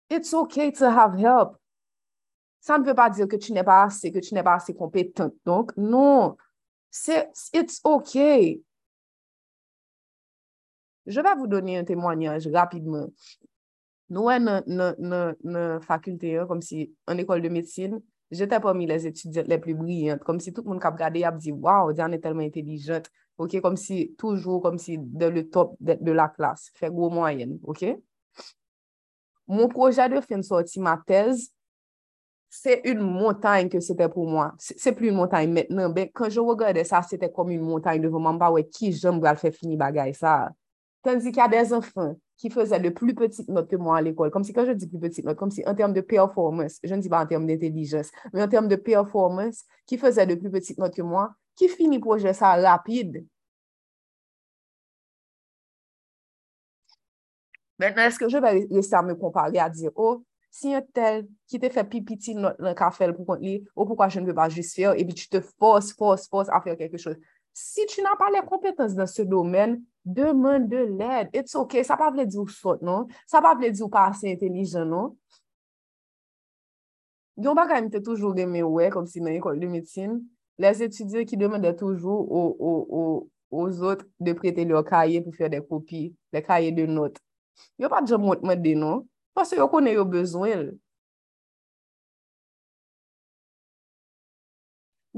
It's okay to have help. Sa ne ve pa dire ke tu ne pa ase, ke tu ne pa ase kompetente. Donc, non. It's okay. Je vais vous donner un témoignage rapidement. Nou wè nan fakulte yon, kom si an ekol de medsine, jete pomi les etudyantes les plus brillantes, kom si tout moun kap gade yap di, waw, Diane est telman intelijante, ok, kom si toujou, kom si de le top de, de la klas, fè gwo mwayen, ok? Mon proje de fin sorti ma tez, se yon montagne ke sete pou mwen. Se pli yon montagne metnen, ben, kan je regade sa, sete kom yon montagne de voman ba we ki jom bral fe fini bagay sa. Tanzi ki a de zanfan ki feze de pli petit not ke mwen al ekol, kom si kan je di pli petit not, kom si an term de performance, je ne di ba an term de intelligence, men an term de performance, ki feze de pli petit not ke mwen, ki fini proje sa rapide, Mènen, eske je bè lese a me kompare a dir, oh, si yon tel ki te fè pipiti nan ka fèl pou kont li, oh, ou poukwa je ne ve ba jist fèl, epi tu te fòs, fòs, fòs a fèl kèkè chòs. Si tu nan pa le kompetans nan se domen, demen de lèd. It's ok, sa pa vle di ou sot, non? Sa pa vle di ou pa ase intelijen, non? Yon ba ka imite toujou deme ouè, kom si nan yon kol de metin, les etudye ki demen de toujou ou, ou, ou, ou zot de prete lor kaye pou fèl de kopi, le kaye de not. yo pa djam wot mwen de nou, pase yo konen yo bezwen.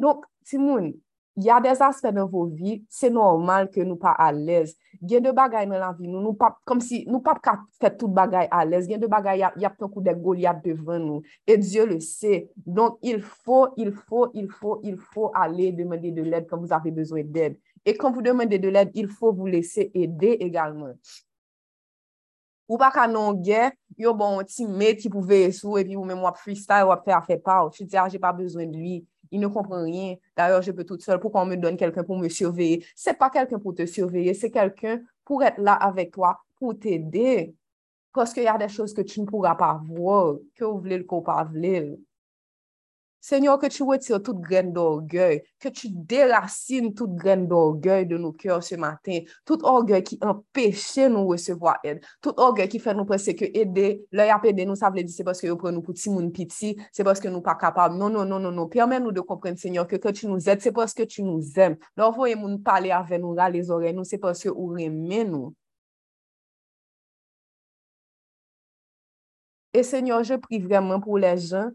Donk, timoun, ya des aspe nan vò vi, se normal ke nou pa alèz. Gen de bagay nan la vi nou, nou pap, kom si, nou pap ka fè tout bagay alèz, gen de bagay yap, yap ton kou de gol yap devan nou. Et Diyo le se. Donk, il fò, il fò, il fò, il fò alè demande de lèd kon vous avè bezwen dèd. Et kon vous demande de lèd, il fò vous lèse edè egalman. Ou pa ka non gen, yo bon ti met ki pou veye sou, epi ou men wap freestyle, wap fe a fe pa, ou ti di, ah, jè pa bezwen de lui, il ne kompren rien, d'ayor, jè pe tout seul, pou kon me don kelken pou me surveye. Se pa kelken pou te surveye, se kelken pou et la avek toa, pou t'ede. Koske y a de chos ke tu ne pourra pa vwo, ke ou vle l ko pa vle l. Seigneur, que tu retires toute graine d'orgueil, que tu déracines toute graine d'orgueil de nos cœurs ce matin, tout orgueil qui empêche nous recevoir aide, tout orgueil qui fait nous penser que aider, l'œil à aider nous, ça veut dire c'est parce que nous prenons pour petit monde petit, c'est parce que nous pas capables. Non, non, non, non, non. Permets-nous de comprendre, Seigneur, que quand tu nous aides, c'est parce que tu nous aimes. L'envoyer nous parler avec nous, là, les oreilles, nous, c'est parce que nous aimez nous. Et Seigneur, je prie vraiment pour les gens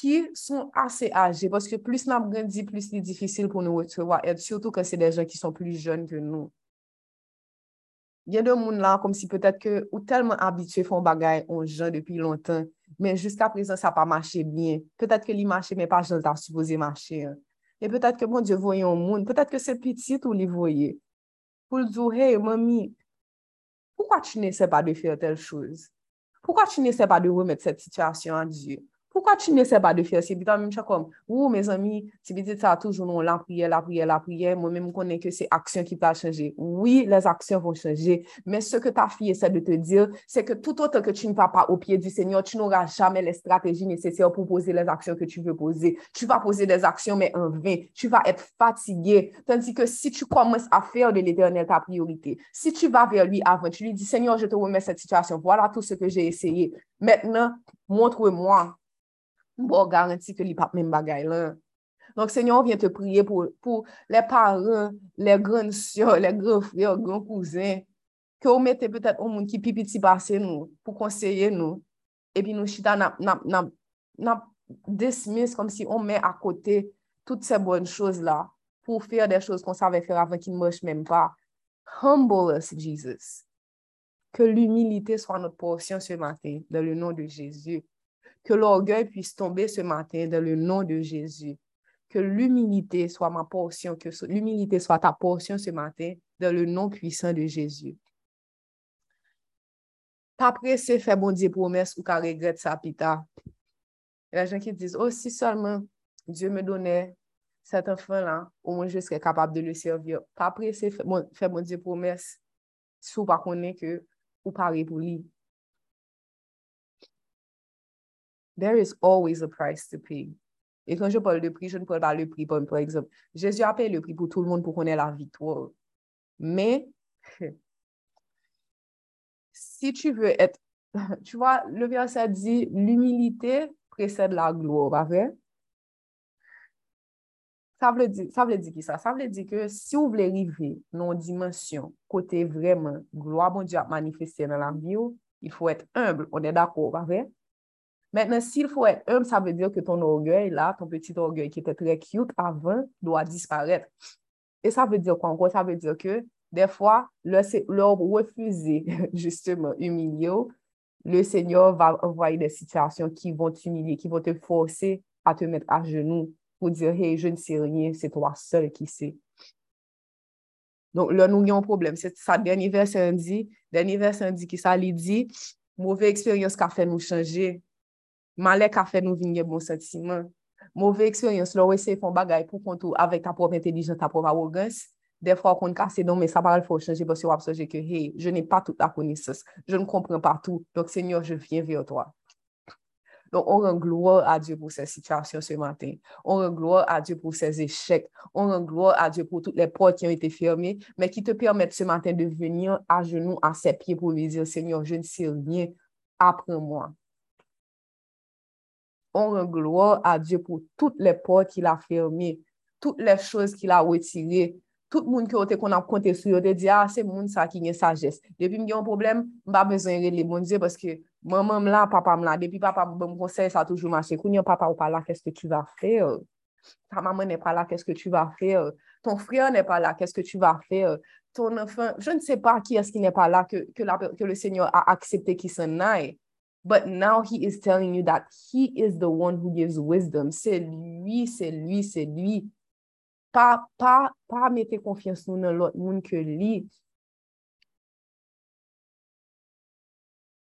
qui sont assez âgés, parce que plus nous grandit, plus c'est difficile pour nous recevoir aide, surtout quand c'est des gens qui sont plus jeunes que nous. Il y a des gens là, comme si peut-être que, ou tellement habitués font bagaille en gens depuis longtemps, mais jusqu'à présent, ça n'a pas marché bien. Peut-être que les marché, mais pas gens supposé marcher. Hein. Et peut-être que, mon Dieu, voyons au monde, peut-être que c'est petit ou les voyez. Pour dire, hey, mamie, pourquoi tu n'essaies pas de faire telle chose? Pourquoi tu n'essaies pas de remettre cette situation à Dieu? Pourquoi tu n'essaies pas de faire? Toi, même, tu comme, ou mes amis, si vous dites ça toujours, non, la prière, la prière, la prière, moi-même, je connais que c'est action qui va changer. Oui, les actions vont changer, mais ce que ta fille essaie de te dire, c'est que tout autant que tu ne vas pas au pied du Seigneur, tu n'auras jamais les stratégies nécessaires pour poser les actions que tu veux poser. Tu vas poser des actions, mais en vain. Tu vas être fatigué. Tandis que si tu commences à faire de l'éternel ta priorité, si tu vas vers lui avant, tu lui dis, Seigneur, je te remets cette situation. Voilà tout ce que j'ai essayé. Maintenant, montre-moi bon garanti que li pas même bagay là. Donc, Seigneur, on vient te prier pour, pour les parents, les grandes soeurs, les grands frères, les grands cousins, que vous mettez peut-être au monde qui pipiti passe nous, pour conseiller nous. Et puis nous chita n'a dismiss, comme si on met à côté toutes ces bonnes choses-là pour faire des choses qu'on savait faire avant qui ne marchent même pas. Humble us, Jesus. Que l'humilité soit notre portion ce matin, dans le nom de Jésus. Que l'orgueil puisse tomber ce matin, dans le nom de Jésus. Que l'humilité soit ma portion, que l'humilité soit ta portion ce matin, dans le nom puissant de Jésus. Pa prese fè bon diye promes ou ka regret sa pita. La jen ki diz, oh si solman Diyo me donè set enfan la, ou mwen je sre kapab de le servir. Pa prese fè bon diye promes sou pa konen ke ou pare pou li. there is always a price to pay. Et quand je parle de prix, je ne parle pas de prix, comme par exemple, Jésus a payé le prix pour tout le monde pour qu'on ait la victoire. Mais, si tu veux être, tu vois, le verset dit, l'humilité précède la gloire, pas vrai? Sa vle di, di ki sa? Sa vle di ke si ou vle rive non dimensyon kote vremen gloa bon di ap manifestye nan la biyo, il fwo et humble, on e dako, pa vre? Maintenant, s'il faut être humble, ça veut dire que ton orgueil, là, ton petit orgueil qui était très cute avant, doit disparaître. Et ça veut dire quoi? Encore? Ça veut dire que des fois, leur refuser justement humilier, le Seigneur va envoyer des situations qui vont t'humilier, qui vont te forcer à te mettre à genoux pour dire, hey, je ne sais rien, c'est toi seul qui sais. Donc là, nous avons un problème. C'est ça, dernier verset dit, dernier verset dit qui ça dit, mauvaise expérience qui a fait nous changer, qui a fait nous venir bon sentiment, mauvaise expérience, là, c'est font bagaille pour qu'on avec ta propre intelligence, ta arrogance, des fois qu'on casse non, mais ça parle faut changer parce que vous observez que, hey, je n'ai pas toute la connaissance, je ne comprends pas tout, donc Seigneur, je viens vers toi. Donc, on rend gloire à Dieu pour ces situations ce matin. On rend gloire à Dieu pour ces échecs. On rend gloire à Dieu pour toutes les portes qui ont été fermées, mais qui te permettent ce matin de venir à genoux, à ses pieds pour lui dire, Seigneur, je ne sais rien, apprends-moi. On rend gloire à Dieu pour toutes les portes qu'il a fermées, toutes les choses qu'il a retirées, tout moun ki ote kon ap konte sou yo, te di, ah, se moun sa ki nye sajes. Depi m gen yon problem, m ba bezon re li moun diye, paske maman m la, papa m la, depi papa m bon konsey, sa toujou mache. Koun yon papa ou pa la, keske tu va fe? Ta maman ne la, keske tu va fe? Ton friyo ne pa la, keske tu va fe? Ton enfan, je ne se pa ki eski ne pa la, ke le seigneur a aksepte ki se nae. But now he is telling you that he is the one who gives wisdom. Se lui, se lui, se lui. Pa, pa, pa mette konfians nou nan lot moun ke li.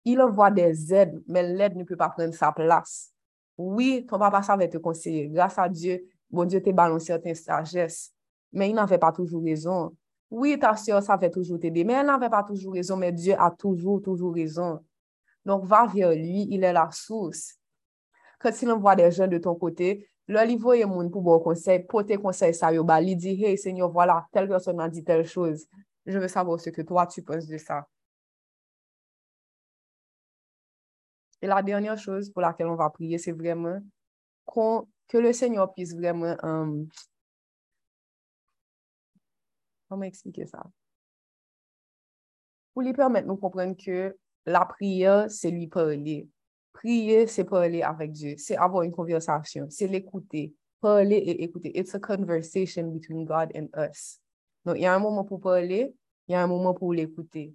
Il envoie des aides, mais l'aide ne peut pas prendre sa place. Oui, ton papa savait te conseiller. Grâce à Dieu, bon Dieu te balancé certaines sagesse. Mais il n'avait pas toujours raison. Oui, ta soeur savait toujours t'aider, mais elle n'avait pas toujours raison. Mais Dieu a toujours, toujours raison. Donc, va vers lui, il est la source. Quand il envoie des gens de ton côté, Lò li voye moun pou bo konsey, pote konsey sa yo ba, li di, hey, senyor, wala, tel person nan di tel chouz. Je ve savo se ke toa tu pons de sa. E la dernyan chouz pou lakel on va priye, se vremen, kon, ke le senyor pis vremen, kon me eksplike sa. Pou li permette nou kompren ke la priye, se li parli. Prier, c'est parler avec Dieu, c'est avoir une conversation, c'est l'écouter. Parler et écouter. It's a conversation between God and us. Donc, il y a un moment pour parler, il y a un moment pour l'écouter.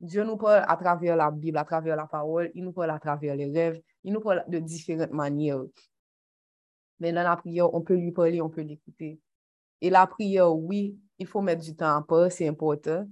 Dieu nous parle à travers la Bible, à travers la parole, il nous parle à travers les rêves, il nous parle de différentes manières. Mais dans la prière, on peut lui parler, on peut l'écouter. Et la prière, oui, il faut mettre du temps à part, c'est important.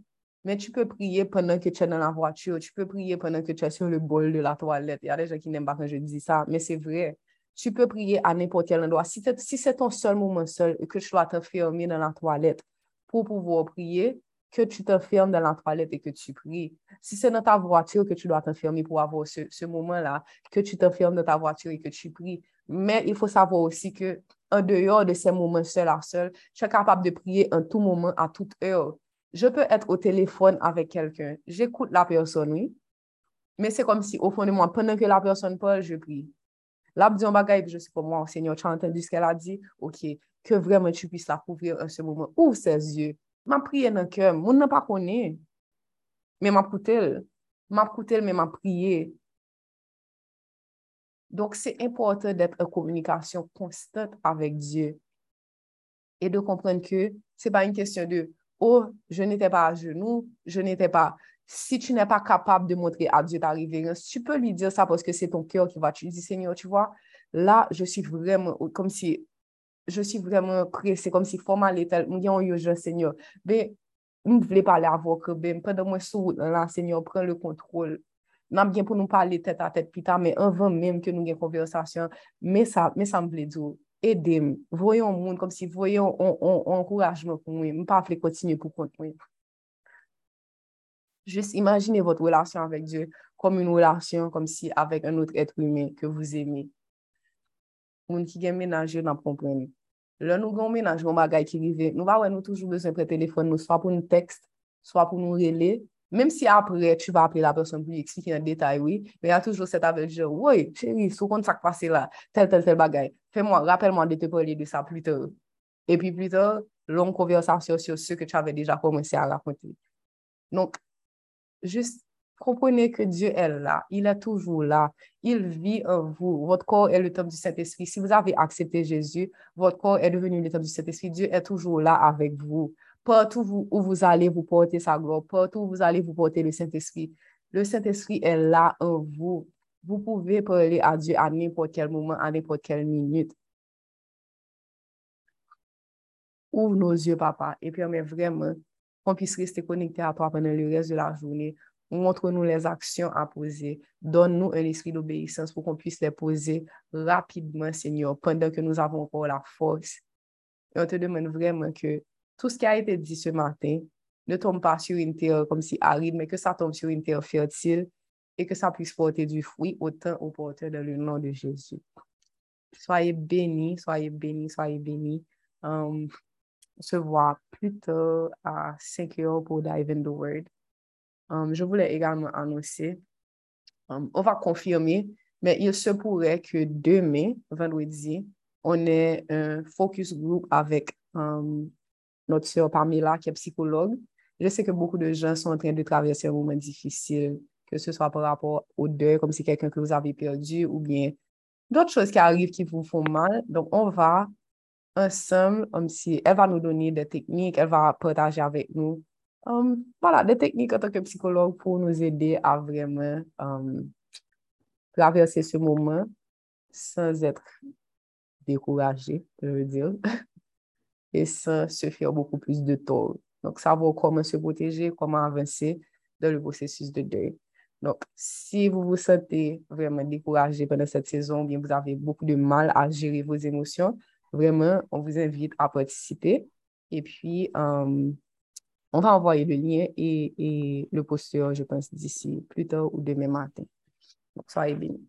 Mais tu peux prier pendant que tu es dans la voiture, tu peux prier pendant que tu es sur le bol de la toilette. Il y a des gens qui n'aiment pas quand je dis ça, mais c'est vrai. Tu peux prier à n'importe quel endroit. Si, c'est ton seul moment seul et que tu dois t'enfermer dans la toilette pour pouvoir prier, que tu t'enfermes dans la toilette et que tu pries. Si c'est dans ta voiture que tu dois t'enfermer pour avoir ce, ce moment-là, que tu t'enfermes dans ta voiture et que tu pries. Mais il faut savoir aussi que en dehors de ces moments seul à seul, tu es capable de prier en tout moment, à toute heure. Je peux être au téléphone avec quelqu'un. J'écoute la personne, oui. Mais c'est comme si, au fond de moi, pendant que la personne parle, je prie. Là, je bagaille, je sais pas moi, Seigneur, tu as entendu ce qu'elle a dit? OK. Que vraiment tu puisses la couvrir en ce moment. Ouvre ses yeux. M'a prié dans le cœur. Mon n'a pas connu. Mais m'a coûté. M'a coûté, mais m'a prié. Donc, c'est important d'être en communication constante avec Dieu et de comprendre que c'est pas une question de oh, je n'étais pas à genoux, je n'étais pas... Si tu n'es pas capable de montrer à Dieu ta révérence, tu peux lui dire ça parce que c'est ton cœur qui va. Tu dis, Seigneur, tu vois, là, je suis vraiment oh, comme si... Je suis vraiment pressée, comme si formal était... Mwen oh, yon yo, je, Seigneur. Ben, mwen vle pale avok, ben, pwede mwen sou la, Seigneur, pren le kontrol. Nan gen pou nou pale tete a tete pita, men anvan menm ke nou gen konversasyon, men sa, men sa mwen vle djou. edem, voyon moun, kom si voyon an kourajman pou mwen, mwen pa afle kontinye pou kont mwen. Just imagine votre relasyon avèk Diyo kom yon relasyon kom si avèk an notre etre humè ke vous aimè. Moun ki gen menajè nan pronprenè. Lè nou gen menajè an bagay ki rive, nou va wè nou toujou bezè pre telefon nou, swa pou nou tekst, swa pou nou rele, Même si après, tu vas appeler la personne pour lui expliquer en détail, oui, mais il y a toujours cet appel de oui, chérie, sous compte ça qui passe là, tel, tel, tel bagay. Fais-moi, rappelle-moi de te parler de ça plus tard. Et puis plus tard, longue conversation sur ce que tu avais déjà commencé à raconter. Donc, juste comprenez que Dieu est là. Il est toujours là. Il vit en vous. Votre corps est le temple du Saint-Esprit. Si vous avez accepté Jésus, votre corps est devenu le temple du Saint-Esprit. Dieu est toujours là avec vous. Partout où vous allez, vous porter sa gloire. Partout où vous allez, vous porter le Saint-Esprit. Le Saint-Esprit est là en vous. Vous pouvez parler à Dieu à n'importe quel moment, à n'importe quelle minute. Ouvre nos yeux, papa, et permets vraiment qu'on puisse rester connecté à toi pendant le reste de la journée. Montre-nous les actions à poser. Donne-nous un esprit d'obéissance pour qu'on puisse les poser rapidement, Seigneur, pendant que nous avons encore la force. Et on te demande vraiment que tout ce qui a été dit ce matin ne tombe pas sur une terre comme si aride, mais que ça tombe sur une terre fertile et que ça puisse porter du fruit autant au porteur dans le nom de Jésus. Soyez bénis, soyez bénis, soyez bénis. Um, on se voit plus tard à 5 heures pour Dive in the Word. Um, je voulais également annoncer, um, on va confirmer, mais il se pourrait que demain, vendredi, on ait un focus group avec notre sœur Pamela, qui est psychologue. Je sais que beaucoup de gens sont en train de traverser un moment difficile, que ce soit par rapport au deuil, comme si quelqu'un que vous avez perdu, ou bien d'autres choses qui arrivent qui vous font mal. Donc, on va ensemble, comme si elle va nous donner des techniques, elle va partager avec nous, um, voilà, des techniques en tant que psychologue pour nous aider à vraiment um, traverser ce moment sans être découragé, je veux dire. et sans se faire beaucoup plus de tort. Donc, savoir comment se protéger, comment avancer dans le processus de deuil. Donc, si vous vous sentez vraiment découragé pendant cette saison, bien vous avez beaucoup de mal à gérer vos émotions, vraiment, on vous invite à participer. Et puis, euh, on va envoyer le lien et, et le poster, je pense, d'ici plus tard ou demain matin. Donc, soyez bénis.